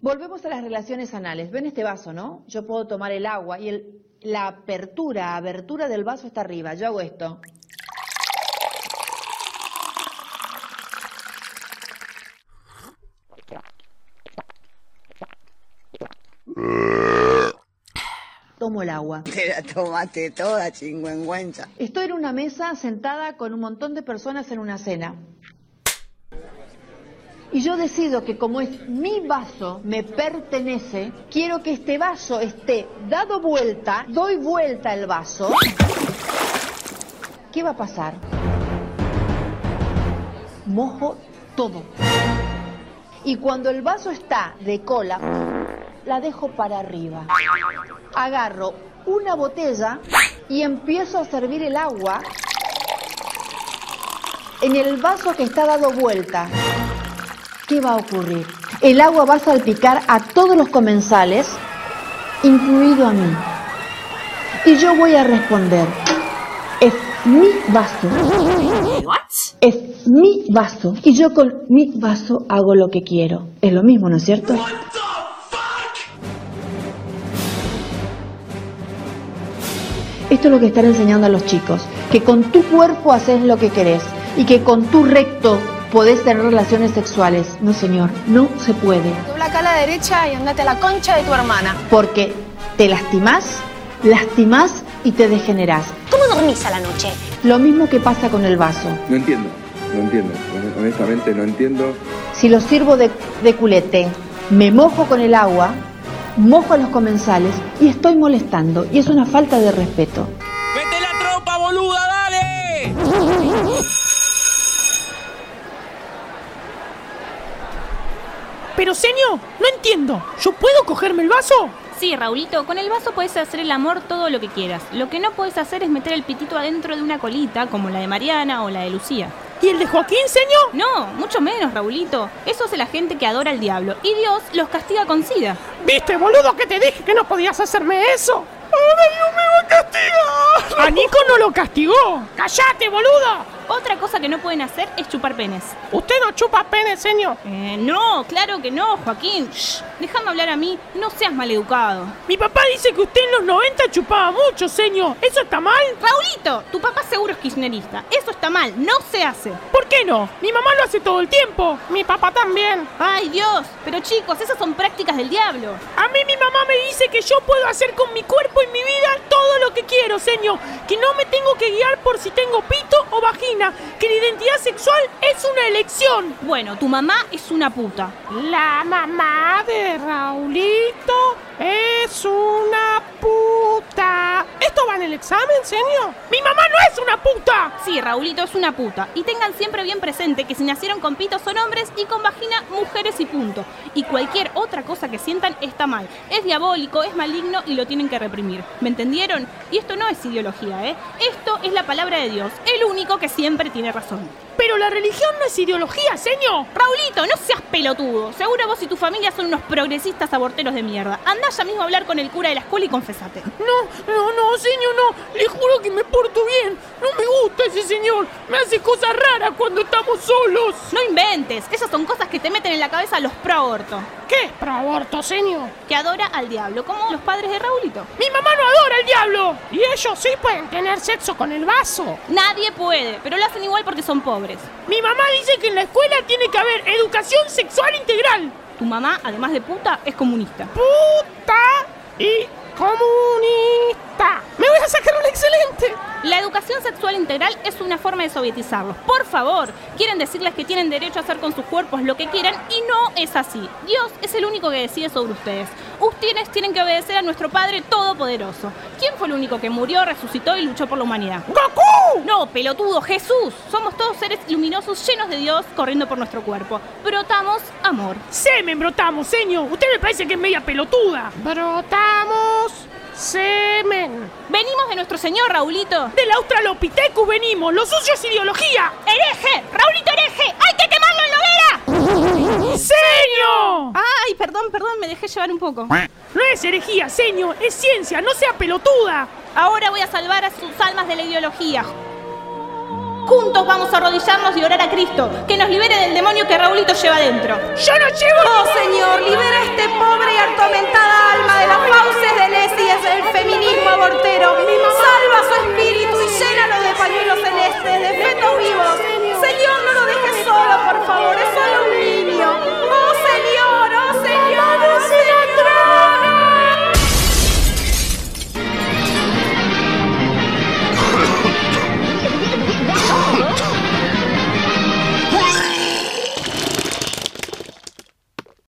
Volvemos a las relaciones anales. Ven este vaso, ¿no? Yo puedo tomar el agua y el, la apertura, abertura del vaso está arriba. Yo hago esto. Tomo el agua. Te la tomaste toda, chingüengüenza. Estoy en una mesa sentada con un montón de personas en una cena. Y yo decido que como es mi vaso, me pertenece, quiero que este vaso esté dado vuelta, doy vuelta el vaso. ¿Qué va a pasar? Mojo todo. Y cuando el vaso está de cola, la dejo para arriba. Agarro una botella y empiezo a servir el agua en el vaso que está dado vuelta. ¿Qué va a ocurrir? El agua va a salpicar a todos los comensales, incluido a mí. Y yo voy a responder, es mi vaso. Es mi vaso. Y yo con mi vaso hago lo que quiero. Es lo mismo, ¿no es cierto? Esto es lo que están enseñando a los chicos, que con tu cuerpo haces lo que querés y que con tu recto podés tener relaciones sexuales. No, señor, no se puede. Dobla acá a la derecha y andate a la concha de tu hermana. Porque te lastimás, lastimás y te degenerás. ¿Cómo dormís a la noche? Lo mismo que pasa con el vaso. No entiendo, no entiendo. Honestamente no entiendo. Si lo sirvo de, de culete, me mojo con el agua, mojo a los comensales y estoy molestando. Y es una falta de respeto. Pero señor, no entiendo. ¿Yo puedo cogerme el vaso? Sí, Raulito, con el vaso puedes hacer el amor todo lo que quieras. Lo que no puedes hacer es meter el pitito adentro de una colita, como la de Mariana o la de Lucía. ¿Y el de Joaquín, señor? No, mucho menos, Raulito. Eso hace la gente que adora al diablo. Y Dios los castiga con sida. ¿Viste, boludo, que te dije que no podías hacerme eso? ¡Ahora Dios me va a castigar! ¡A Nico no lo castigó! ¡Cállate, boludo! Otra cosa que no pueden hacer es chupar penes. ¿Usted no chupa penes, señor? Eh, no, claro que no, Joaquín. Shh, déjame hablar a mí, no seas maleducado. Mi papá dice que usted en los 90 chupaba mucho, señor. ¿Eso está mal? Raulito, tu papá seguro es kirchnerista. Eso está mal, no se hace. ¿Por qué no? Mi mamá lo hace todo el tiempo. Mi papá también. Ay, Dios. Pero chicos, esas son prácticas del diablo. A mí mi mamá me dice que yo puedo hacer con mi cuerpo y mi vida todo que quiero, señor. Que no me tengo que guiar por si tengo pito o vagina. Que la identidad sexual es una elección. Bueno, tu mamá es una puta. La mamá de Raulito es una ¿Esto va en el examen, señor? ¡Mi mamá no es una puta! Sí, Raulito es una puta. Y tengan siempre bien presente que si nacieron con pito son hombres y con vagina mujeres y punto. Y cualquier otra cosa que sientan está mal. Es diabólico, es maligno y lo tienen que reprimir. ¿Me entendieron? Y esto no es ideología, ¿eh? Esto es la palabra de Dios, el único que siempre tiene razón. Pero la religión no es ideología, señor. Raulito, no seas pelotudo. Seguro vos y tu familia son unos progresistas aborteros de mierda. Andá ya mismo a hablar con el cura de la escuela y confesate. No, no, no, señor, no. Le juro que me porto bien. No me gusta ese señor. Me hace cosas raras cuando estamos solos. No inventes. Esas son cosas que te meten en la cabeza los pro aborto. ¿Qué es pro aborto, señor? Que adora al diablo, como los padres de Raulito. Mi mamá no adora al diablo. Y ellos sí pueden tener sexo con el vaso. Nadie puede, pero lo hacen igual porque son pobres. Mi mamá dice que en la escuela tiene que haber educación sexual integral. Tu mamá, además de puta, es comunista. Puta y comunista. Me voy a sacar un excelente. La educación sexual integral es una forma de sovietizarlos. Por favor, quieren decirles que tienen derecho a hacer con sus cuerpos lo que quieran y no es así. Dios es el único que decide sobre ustedes. Ustedes tienen que obedecer a nuestro Padre Todopoderoso. ¿Quién fue el único que murió, resucitó y luchó por la humanidad? ¡Goku! No, pelotudo, Jesús. Somos todos seres luminosos llenos de Dios corriendo por nuestro cuerpo. Brotamos amor. Semen brotamos, señor. Usted me parece que es media pelotuda. Brotamos semen. Venimos de nuestro señor, Raulito. Del Australopithecus venimos. Lo sucio es ideología. ¡Hereje! ¡Raulito hereje! ¡Hay que quemarlo en la hoguera! ¡Señor! Ay, perdón, perdón, me dejé llevar un poco. No es herejía, señor. Es ciencia. No sea pelotuda. Ahora voy a salvar a sus almas de la ideología. Juntos vamos a arrodillarnos y orar a Cristo, que nos libere del demonio que Raulito lleva dentro. ¡Yo no llevo! ¡Oh, Señor, libera a